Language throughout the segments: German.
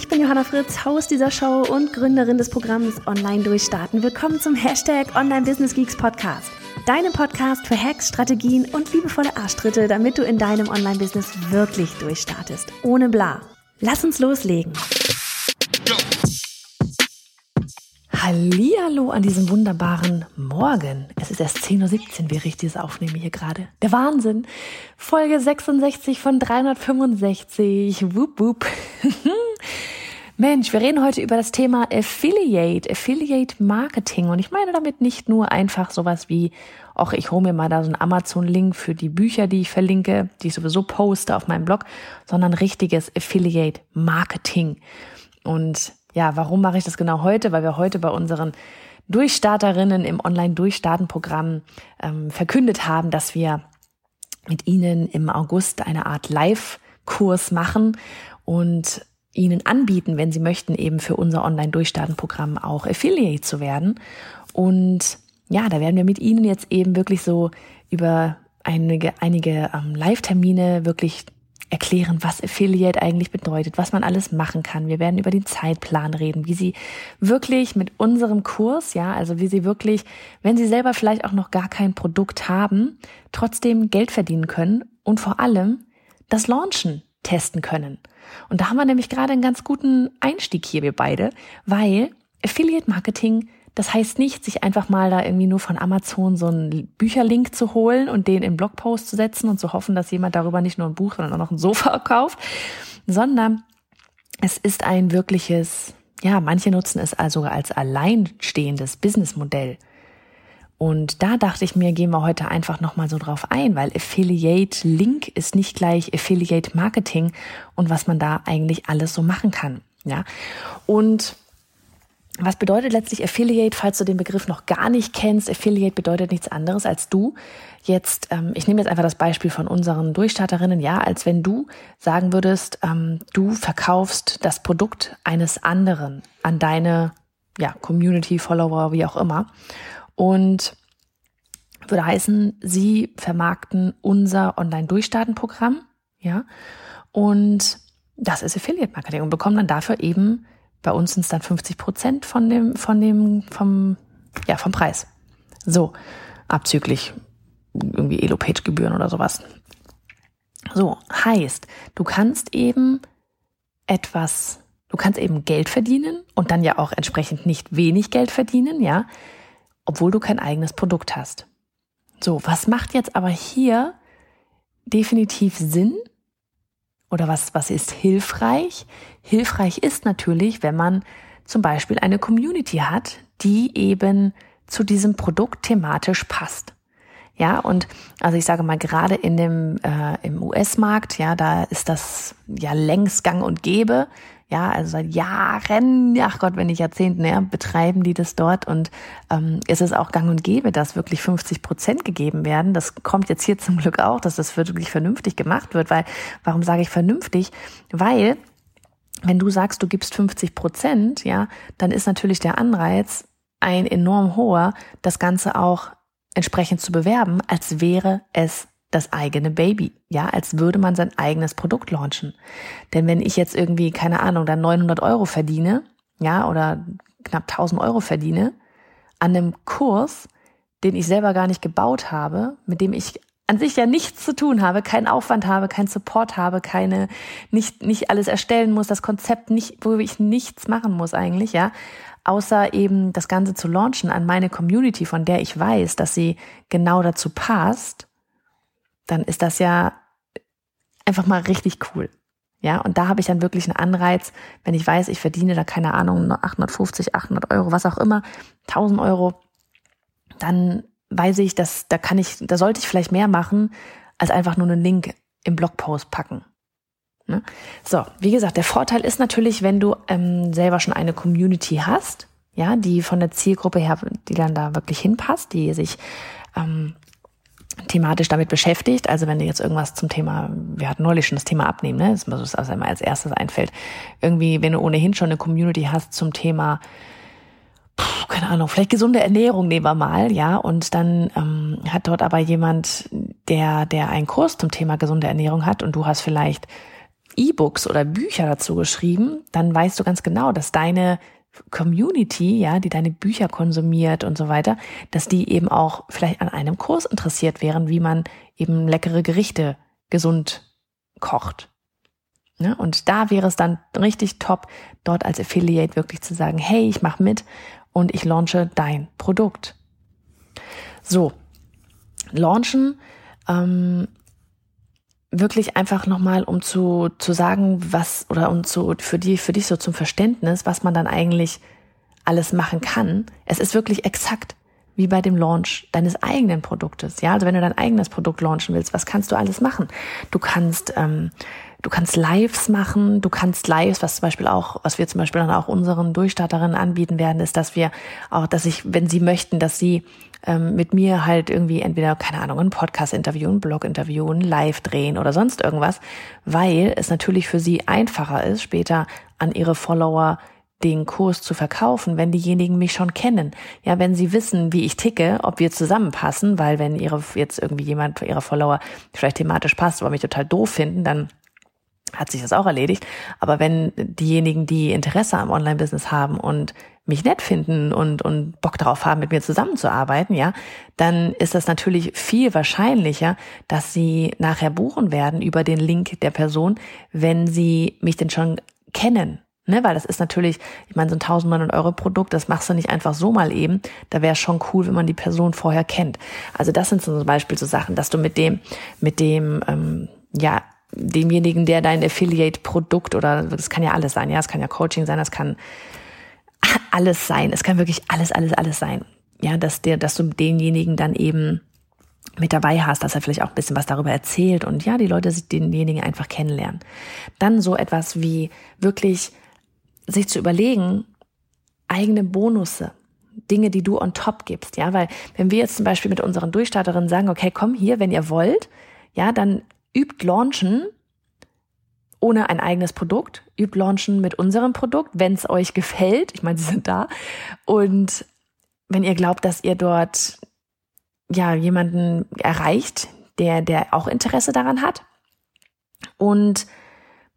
Ich bin Johanna Fritz, Haus dieser Show und Gründerin des Programms Online Durchstarten. Willkommen zum Hashtag Online Business Geeks Podcast. Deinem Podcast für Hacks, Strategien und liebevolle Arschtritte, damit du in deinem Online-Business wirklich durchstartest. Ohne bla. Lass uns loslegen. Hallihallo an diesem wunderbaren Morgen. Es ist erst 10.17 Uhr, wie ich dieses aufnehme hier gerade. Der Wahnsinn. Folge 66 von 365. Wup, wup. Mensch, wir reden heute über das Thema Affiliate, Affiliate Marketing. Und ich meine damit nicht nur einfach sowas wie, ach, ich hole mir mal da so einen Amazon-Link für die Bücher, die ich verlinke, die ich sowieso poste auf meinem Blog, sondern richtiges Affiliate Marketing. Und ja, warum mache ich das genau heute? Weil wir heute bei unseren Durchstarterinnen im Online-Durchstarten-Programm ähm, verkündet haben, dass wir mit ihnen im August eine Art Live-Kurs machen und ihnen anbieten, wenn sie möchten, eben für unser Online-Durchstarten-Programm auch Affiliate zu werden. Und ja, da werden wir mit ihnen jetzt eben wirklich so über einige, einige ähm, Live-Termine wirklich erklären, was Affiliate eigentlich bedeutet, was man alles machen kann. Wir werden über den Zeitplan reden, wie Sie wirklich mit unserem Kurs, ja, also wie Sie wirklich, wenn Sie selber vielleicht auch noch gar kein Produkt haben, trotzdem Geld verdienen können und vor allem das Launchen testen können. Und da haben wir nämlich gerade einen ganz guten Einstieg hier, wir beide, weil Affiliate Marketing das heißt nicht, sich einfach mal da irgendwie nur von Amazon so einen Bücherlink zu holen und den in Blogpost zu setzen und zu hoffen, dass jemand darüber nicht nur ein Buch, sondern auch noch ein Sofa kauft, sondern es ist ein wirkliches, ja, manche nutzen es also als alleinstehendes Businessmodell. Und da dachte ich mir, gehen wir heute einfach nochmal so drauf ein, weil Affiliate Link ist nicht gleich Affiliate Marketing und was man da eigentlich alles so machen kann. Ja. Und was bedeutet letztlich Affiliate, falls du den Begriff noch gar nicht kennst? Affiliate bedeutet nichts anderes als du. Jetzt, ähm, ich nehme jetzt einfach das Beispiel von unseren Durchstarterinnen, ja, als wenn du sagen würdest, ähm, du verkaufst das Produkt eines anderen an deine ja, Community, Follower, wie auch immer. Und würde heißen, sie vermarkten unser Online-Durchstarten-Programm, ja, und das ist Affiliate Marketing und bekommen dann dafür eben bei uns sind es dann 50 Prozent von dem, von dem, vom, ja, vom Preis. So, abzüglich irgendwie Elo-Page-Gebühren oder sowas. So, heißt, du kannst eben etwas, du kannst eben Geld verdienen und dann ja auch entsprechend nicht wenig Geld verdienen, ja, obwohl du kein eigenes Produkt hast. So, was macht jetzt aber hier definitiv Sinn? oder was, was ist hilfreich? Hilfreich ist natürlich, wenn man zum Beispiel eine Community hat, die eben zu diesem Produkt thematisch passt. Ja, und also ich sage mal, gerade in dem äh, im US-Markt, ja, da ist das ja längst gang und gäbe, ja, also seit Jahren, ach Gott, wenn nicht Jahrzehnten, ja, betreiben die das dort und ähm, ist es auch gang und gäbe, dass wirklich 50 Prozent gegeben werden. Das kommt jetzt hier zum Glück auch, dass das wirklich vernünftig gemacht wird, weil, warum sage ich vernünftig? Weil, wenn du sagst, du gibst 50 Prozent, ja, dann ist natürlich der Anreiz ein enorm hoher, das Ganze auch entsprechend zu bewerben, als wäre es das eigene Baby, ja, als würde man sein eigenes Produkt launchen. Denn wenn ich jetzt irgendwie, keine Ahnung, dann 900 Euro verdiene, ja, oder knapp 1000 Euro verdiene, an einem Kurs, den ich selber gar nicht gebaut habe, mit dem ich an sich ja nichts zu tun habe, keinen Aufwand habe, keinen Support habe, keine, nicht, nicht alles erstellen muss, das Konzept nicht, wo ich nichts machen muss eigentlich, ja, außer eben das Ganze zu launchen an meine Community, von der ich weiß, dass sie genau dazu passt, dann ist das ja einfach mal richtig cool. Ja, und da habe ich dann wirklich einen Anreiz, wenn ich weiß, ich verdiene da keine Ahnung, 850, 800 Euro, was auch immer, 1000 Euro, dann weiß ich, dass da kann ich, da sollte ich vielleicht mehr machen, als einfach nur einen Link im Blogpost packen. Ne? So, wie gesagt, der Vorteil ist natürlich, wenn du ähm, selber schon eine Community hast, ja, die von der Zielgruppe her, die dann da wirklich hinpasst, die sich ähm, thematisch damit beschäftigt. Also wenn du jetzt irgendwas zum Thema, wir hatten neulich schon das Thema Abnehmen, ne? das ist was immer als erstes einfällt. Irgendwie, wenn du ohnehin schon eine Community hast zum Thema, pff, keine Ahnung, vielleicht gesunde Ernährung nehmen wir mal, ja, und dann ähm, hat dort aber jemand, der, der einen Kurs zum Thema gesunde Ernährung hat und du hast vielleicht E-Books oder Bücher dazu geschrieben, dann weißt du ganz genau, dass deine Community, ja, die deine Bücher konsumiert und so weiter, dass die eben auch vielleicht an einem Kurs interessiert wären, wie man eben leckere Gerichte gesund kocht. Ja, und da wäre es dann richtig top, dort als Affiliate wirklich zu sagen, hey, ich mache mit und ich launche dein Produkt. So, launchen ähm, wirklich einfach nochmal, um zu, zu sagen, was, oder um zu, für die, für dich so zum Verständnis, was man dann eigentlich alles machen kann. Es ist wirklich exakt wie bei dem Launch deines eigenen Produktes. Ja, also wenn du dein eigenes Produkt launchen willst, was kannst du alles machen? Du kannst, ähm, du kannst Lives machen, du kannst Lives, was zum Beispiel auch, was wir zum Beispiel dann auch unseren Durchstarterinnen anbieten werden, ist, dass wir auch, dass ich, wenn sie möchten, dass sie ähm, mit mir halt irgendwie entweder, keine Ahnung, ein Podcast-Interview, ein Blog-Interview, ein Live drehen oder sonst irgendwas, weil es natürlich für sie einfacher ist, später an ihre Follower den Kurs zu verkaufen, wenn diejenigen mich schon kennen. Ja, wenn sie wissen, wie ich ticke, ob wir zusammenpassen, weil wenn ihre jetzt irgendwie jemand ihrer Follower vielleicht thematisch passt, aber mich total doof finden, dann hat sich das auch erledigt. Aber wenn diejenigen, die Interesse am Online-Business haben und mich nett finden und, und Bock darauf haben, mit mir zusammenzuarbeiten, ja, dann ist das natürlich viel wahrscheinlicher, dass sie nachher buchen werden über den Link der Person, wenn sie mich denn schon kennen. Ne, weil das ist natürlich, ich meine, so ein 1900 Euro Produkt, das machst du nicht einfach so mal eben. Da wäre schon cool, wenn man die Person vorher kennt. Also das sind zum Beispiel so Sachen, dass du mit dem, mit dem, ähm, ja, demjenigen, der dein Affiliate-Produkt oder das kann ja alles sein, ja, es kann ja Coaching sein, das kann alles sein, es kann wirklich alles, alles, alles sein. Ja, dass der, dass du denjenigen dann eben mit dabei hast, dass er vielleicht auch ein bisschen was darüber erzählt und ja, die Leute sich denjenigen einfach kennenlernen. Dann so etwas wie wirklich sich zu überlegen, eigene Bonusse, Dinge, die du on top gibst, ja, weil wenn wir jetzt zum Beispiel mit unseren Durchstarterinnen sagen, okay, komm hier, wenn ihr wollt, ja, dann übt launchen ohne ein eigenes Produkt, übt launchen mit unserem Produkt, wenn es euch gefällt. Ich meine, sie sind da. Und wenn ihr glaubt, dass ihr dort ja jemanden erreicht, der, der auch Interesse daran hat. Und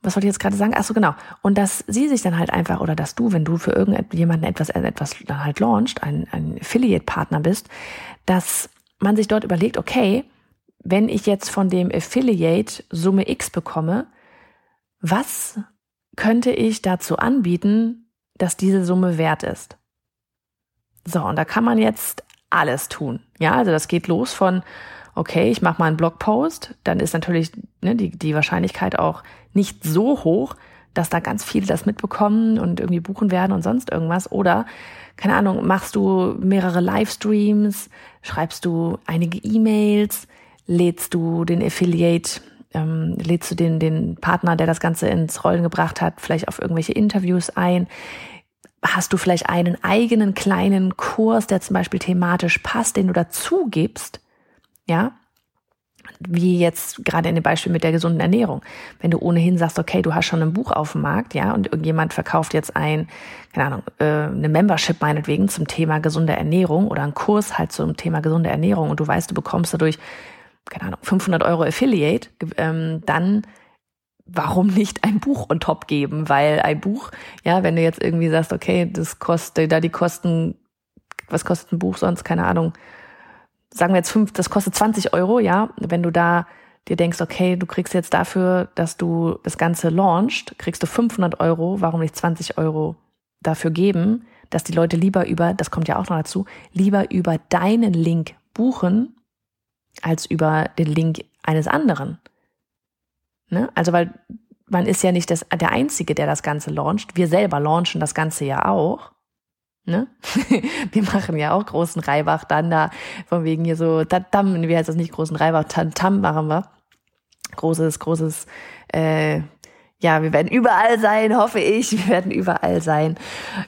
was wollte ich jetzt gerade sagen? Ach so, genau. Und dass sie sich dann halt einfach, oder dass du, wenn du für irgendjemanden etwas, etwas dann halt launcht, ein, ein Affiliate-Partner bist, dass man sich dort überlegt, okay, wenn ich jetzt von dem Affiliate Summe X bekomme, was könnte ich dazu anbieten, dass diese Summe wert ist? So, und da kann man jetzt alles tun. Ja, also das geht los von, okay, ich mache mal einen Blogpost, dann ist natürlich ne, die, die Wahrscheinlichkeit auch nicht so hoch, dass da ganz viele das mitbekommen und irgendwie buchen werden und sonst irgendwas. Oder, keine Ahnung, machst du mehrere Livestreams, schreibst du einige E-Mails, lädst du den Affiliate, ähm, lädst du den, den Partner, der das Ganze ins Rollen gebracht hat, vielleicht auf irgendwelche Interviews ein. Hast du vielleicht einen eigenen kleinen Kurs, der zum Beispiel thematisch passt, den du dazu gibst? Ja, wie jetzt gerade in dem Beispiel mit der gesunden Ernährung. Wenn du ohnehin sagst, okay, du hast schon ein Buch auf dem Markt, ja, und irgendjemand verkauft jetzt ein, keine Ahnung, äh, eine Membership meinetwegen zum Thema gesunde Ernährung oder einen Kurs halt zum Thema gesunde Ernährung und du weißt, du bekommst dadurch, keine Ahnung, 500 Euro Affiliate, ähm, dann warum nicht ein Buch on top geben? Weil ein Buch, ja, wenn du jetzt irgendwie sagst, okay, das kostet, da die Kosten, was kostet ein Buch sonst, keine Ahnung, sagen wir jetzt fünf, das kostet 20 Euro, ja, wenn du da dir denkst, okay, du kriegst jetzt dafür, dass du das Ganze launchst, kriegst du 500 Euro, warum nicht 20 Euro dafür geben, dass die Leute lieber über, das kommt ja auch noch dazu, lieber über deinen Link buchen, als über den Link eines anderen. Ne? Also weil man ist ja nicht das, der Einzige, der das Ganze launcht. Wir selber launchen das Ganze ja auch. Ne? wir machen ja auch großen Reibach dann da, von wegen hier so, Tatam, wie heißt das nicht, großen Reibach, Tam machen wir. Großes, großes, äh, ja, wir werden überall sein, hoffe ich. Wir werden überall sein.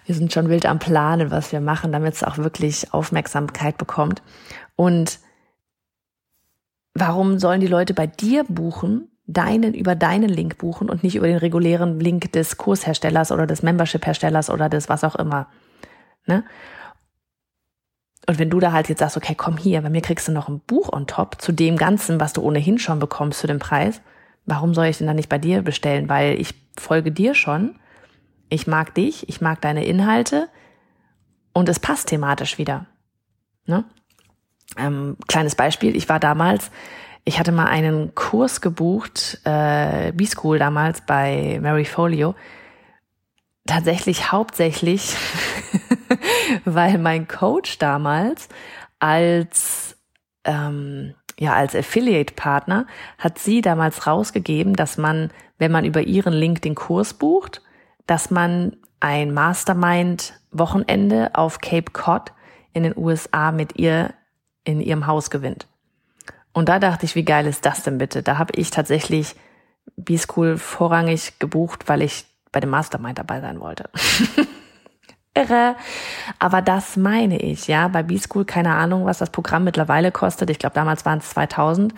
Wir sind schon wild am Planen, was wir machen, damit es auch wirklich Aufmerksamkeit bekommt. Und warum sollen die Leute bei dir buchen, deinen über deinen Link buchen und nicht über den regulären Link des Kursherstellers oder des Membership-Herstellers oder des was auch immer? Ne? Und wenn du da halt jetzt sagst, okay, komm hier, bei mir kriegst du noch ein Buch on top zu dem Ganzen, was du ohnehin schon bekommst zu dem Preis, warum soll ich denn dann nicht bei dir bestellen? Weil ich folge dir schon, ich mag dich, ich mag deine Inhalte und es passt thematisch wieder. Ne? Ähm, kleines Beispiel, ich war damals, ich hatte mal einen Kurs gebucht, äh, B-School damals bei Mary Folio, tatsächlich hauptsächlich, weil mein Coach damals als ähm, ja, als Affiliate-Partner hat sie damals rausgegeben, dass man, wenn man über ihren Link den Kurs bucht, dass man ein Mastermind-Wochenende auf Cape Cod in den USA mit ihr in ihrem Haus gewinnt. Und da dachte ich, wie geil ist das denn bitte? Da habe ich tatsächlich B-School vorrangig gebucht, weil ich bei dem Mastermind dabei sein wollte. irre. Aber das meine ich, ja. Bei B-School, keine Ahnung, was das Programm mittlerweile kostet. Ich glaube, damals waren es 2000.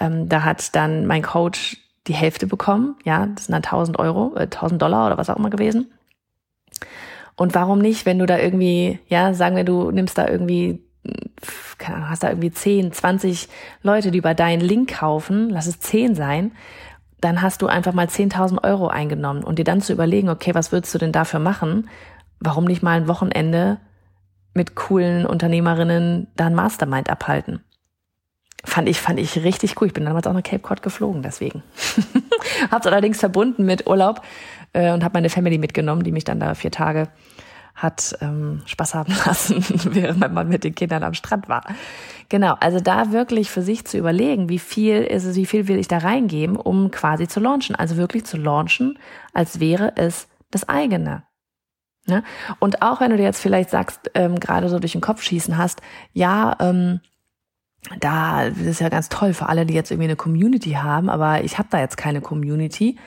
Ähm, da hat dann mein Coach die Hälfte bekommen. Ja, das sind dann 1000 Euro, äh, 1000 Dollar oder was auch immer gewesen. Und warum nicht, wenn du da irgendwie, ja, sagen wir, du nimmst da irgendwie, keine Ahnung, hast da irgendwie 10, 20 Leute, die über deinen Link kaufen, lass es 10 sein, dann hast du einfach mal 10.000 Euro eingenommen und dir dann zu überlegen, okay, was würdest du denn dafür machen? warum nicht mal ein Wochenende mit coolen Unternehmerinnen da ein Mastermind abhalten? Fand ich, fand ich richtig cool. Ich bin damals auch nach Cape Cod geflogen, deswegen. Hab's allerdings verbunden mit Urlaub äh, und habe meine Family mitgenommen, die mich dann da vier Tage hat ähm, Spaß haben lassen, während mein Mann mit den Kindern am Strand war. Genau, also da wirklich für sich zu überlegen, wie viel ist es, wie viel will ich da reingeben, um quasi zu launchen. Also wirklich zu launchen, als wäre es das eigene. Ne? Und auch wenn du dir jetzt vielleicht sagst, ähm, gerade so durch den Kopf schießen hast, ja, ähm, da das ist ja ganz toll für alle, die jetzt irgendwie eine Community haben, aber ich habe da jetzt keine Community.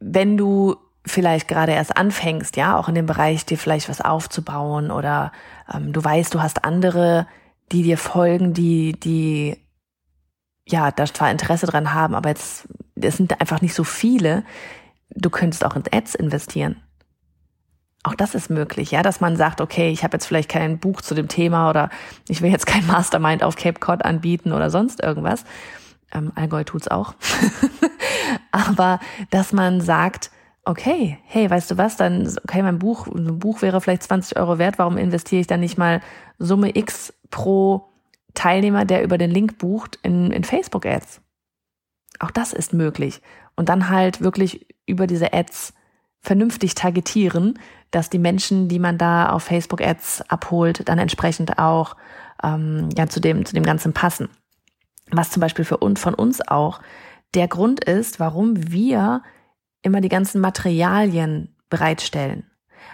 Wenn du vielleicht gerade erst anfängst, ja, auch in dem Bereich dir vielleicht was aufzubauen oder ähm, du weißt, du hast andere, die dir folgen, die, die ja, da zwar Interesse dran haben, aber jetzt, es sind einfach nicht so viele. Du könntest auch in Ads investieren. Auch das ist möglich, ja, dass man sagt, okay, ich habe jetzt vielleicht kein Buch zu dem Thema oder ich will jetzt kein Mastermind auf Cape Cod anbieten oder sonst irgendwas. Ähm, Allgäu tut's auch. Aber dass man sagt, okay, hey, weißt du was, dann, okay, mein Buch, ein Buch wäre vielleicht 20 Euro wert, warum investiere ich dann nicht mal Summe X pro Teilnehmer, der über den Link bucht, in, in Facebook-Ads? Auch das ist möglich. Und dann halt wirklich über diese Ads vernünftig targetieren, dass die Menschen, die man da auf Facebook Ads abholt, dann entsprechend auch ähm, ja zu dem zu dem Ganzen passen. Was zum Beispiel für uns von uns auch der Grund ist, warum wir immer die ganzen Materialien bereitstellen.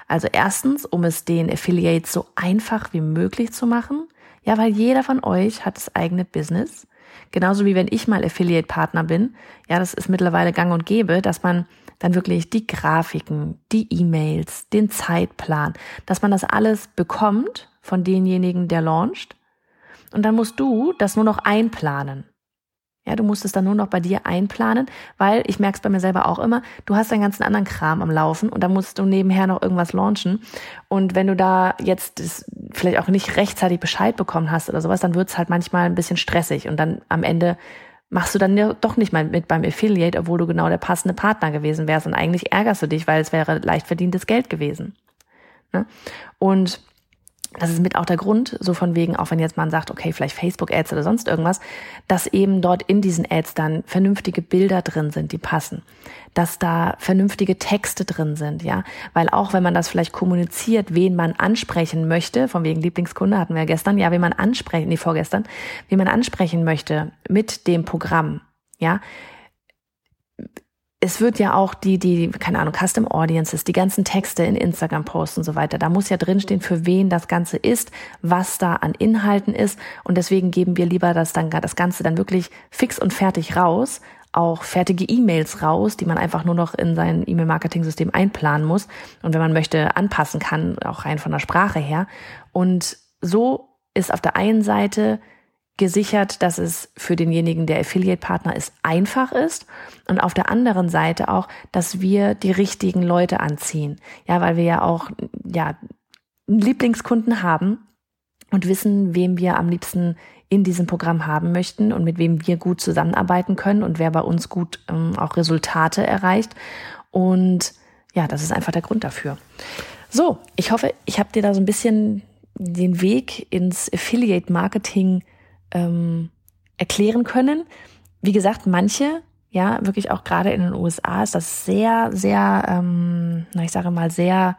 Also erstens, um es den Affiliates so einfach wie möglich zu machen. Ja, weil jeder von euch hat das eigene Business. Genauso wie wenn ich mal Affiliate-Partner bin. Ja, das ist mittlerweile gang und gäbe, dass man dann wirklich die Grafiken, die E-Mails, den Zeitplan, dass man das alles bekommt von denjenigen, der launcht. Und dann musst du das nur noch einplanen. Ja, du musst es dann nur noch bei dir einplanen, weil ich merke es bei mir selber auch immer, du hast deinen ganzen anderen Kram am Laufen und dann musst du nebenher noch irgendwas launchen. Und wenn du da jetzt vielleicht auch nicht rechtzeitig Bescheid bekommen hast oder sowas, dann wird es halt manchmal ein bisschen stressig und dann am Ende machst du dann doch nicht mal mit beim Affiliate, obwohl du genau der passende Partner gewesen wärst. Und eigentlich ärgerst du dich, weil es wäre leicht verdientes Geld gewesen. Ne? Und das ist mit auch der Grund, so von wegen, auch wenn jetzt man sagt, okay, vielleicht Facebook-Ads oder sonst irgendwas, dass eben dort in diesen Ads dann vernünftige Bilder drin sind, die passen. Dass da vernünftige Texte drin sind, ja. Weil auch wenn man das vielleicht kommuniziert, wen man ansprechen möchte, von wegen Lieblingskunde hatten wir ja gestern, ja, wen man ansprechen, nee, vorgestern, wen man ansprechen möchte mit dem Programm, ja, es wird ja auch die, die, keine Ahnung, Custom Audiences, die ganzen Texte in Instagram-Posts und so weiter, da muss ja drinstehen, für wen das Ganze ist, was da an Inhalten ist. Und deswegen geben wir lieber das dann, das Ganze dann wirklich fix und fertig raus, auch fertige E-Mails raus, die man einfach nur noch in sein E-Mail-Marketing-System einplanen muss und wenn man möchte anpassen kann, auch rein von der Sprache her. Und so ist auf der einen Seite gesichert, dass es für denjenigen, der Affiliate-Partner ist, einfach ist und auf der anderen Seite auch, dass wir die richtigen Leute anziehen. Ja, weil wir ja auch, ja, Lieblingskunden haben und wissen, wem wir am liebsten in diesem Programm haben möchten und mit wem wir gut zusammenarbeiten können und wer bei uns gut ähm, auch Resultate erreicht. Und ja, das ist einfach der Grund dafür. So, ich hoffe, ich habe dir da so ein bisschen den Weg ins Affiliate Marketing ähm, erklären können. Wie gesagt, manche, ja, wirklich auch gerade in den USA ist das sehr, sehr, ähm, na, ich sage mal, sehr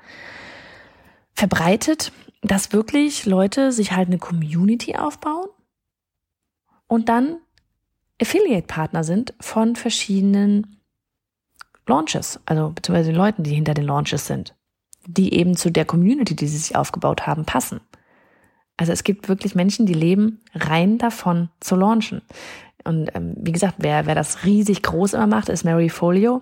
verbreitet, dass wirklich Leute sich halt eine Community aufbauen und dann Affiliate-Partner sind von verschiedenen Launches, also beziehungsweise den Leuten, die hinter den Launches sind, die eben zu der Community, die sie sich aufgebaut haben, passen. Also es gibt wirklich Menschen, die leben rein davon zu launchen. Und ähm, wie gesagt, wer, wer das riesig groß immer macht, ist Mary Folio.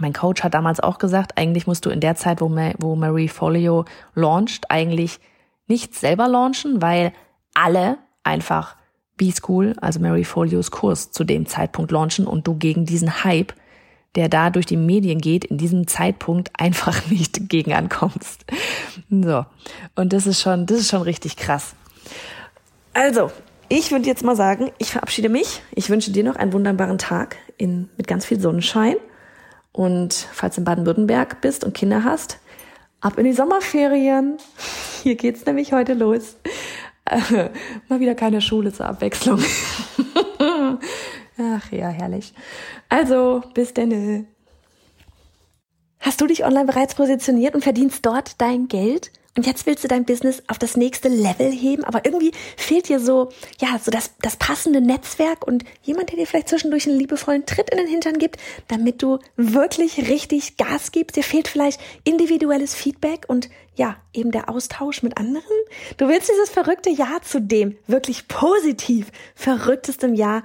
Mein Coach hat damals auch gesagt, eigentlich musst du in der Zeit, wo, wo Mary Folio launcht, eigentlich nicht selber launchen, weil alle einfach B-School, also Mary Folios Kurs zu dem Zeitpunkt launchen und du gegen diesen Hype der da durch die Medien geht, in diesem Zeitpunkt einfach nicht gegen ankommst. So. Und das ist schon, das ist schon richtig krass. Also, ich würde jetzt mal sagen, ich verabschiede mich. Ich wünsche dir noch einen wunderbaren Tag in, mit ganz viel Sonnenschein. Und falls du in Baden-Württemberg bist und Kinder hast, ab in die Sommerferien. Hier geht's nämlich heute los. Mal wieder keine Schule zur Abwechslung. Ach ja, herrlich. Also, bis denn. Hast du dich online bereits positioniert und verdienst dort dein Geld? Und jetzt willst du dein Business auf das nächste Level heben, aber irgendwie fehlt dir so, ja, so das, das passende Netzwerk und jemand, der dir vielleicht zwischendurch einen liebevollen Tritt in den Hintern gibt, damit du wirklich richtig Gas gibst. Dir fehlt vielleicht individuelles Feedback und ja, eben der Austausch mit anderen. Du willst dieses verrückte Jahr zu dem wirklich positiv verrücktestem Jahr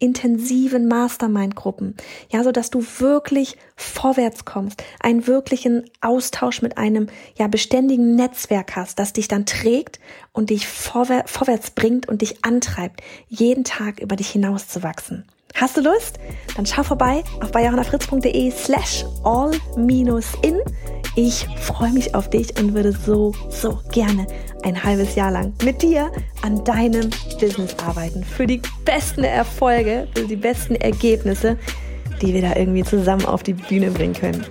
intensiven Mastermind-Gruppen, ja, so dass du wirklich vorwärts kommst, einen wirklichen Austausch mit einem ja beständigen Netzwerk hast, das dich dann trägt und dich vorwär vorwärts bringt und dich antreibt, jeden Tag über dich hinauszuwachsen. Hast du Lust? Dann schau vorbei auf bayerhannafritz.de slash all-in. Ich freue mich auf dich und würde so, so gerne ein halbes Jahr lang mit dir an deinem Business arbeiten. Für die besten Erfolge, für die besten Ergebnisse, die wir da irgendwie zusammen auf die Bühne bringen können.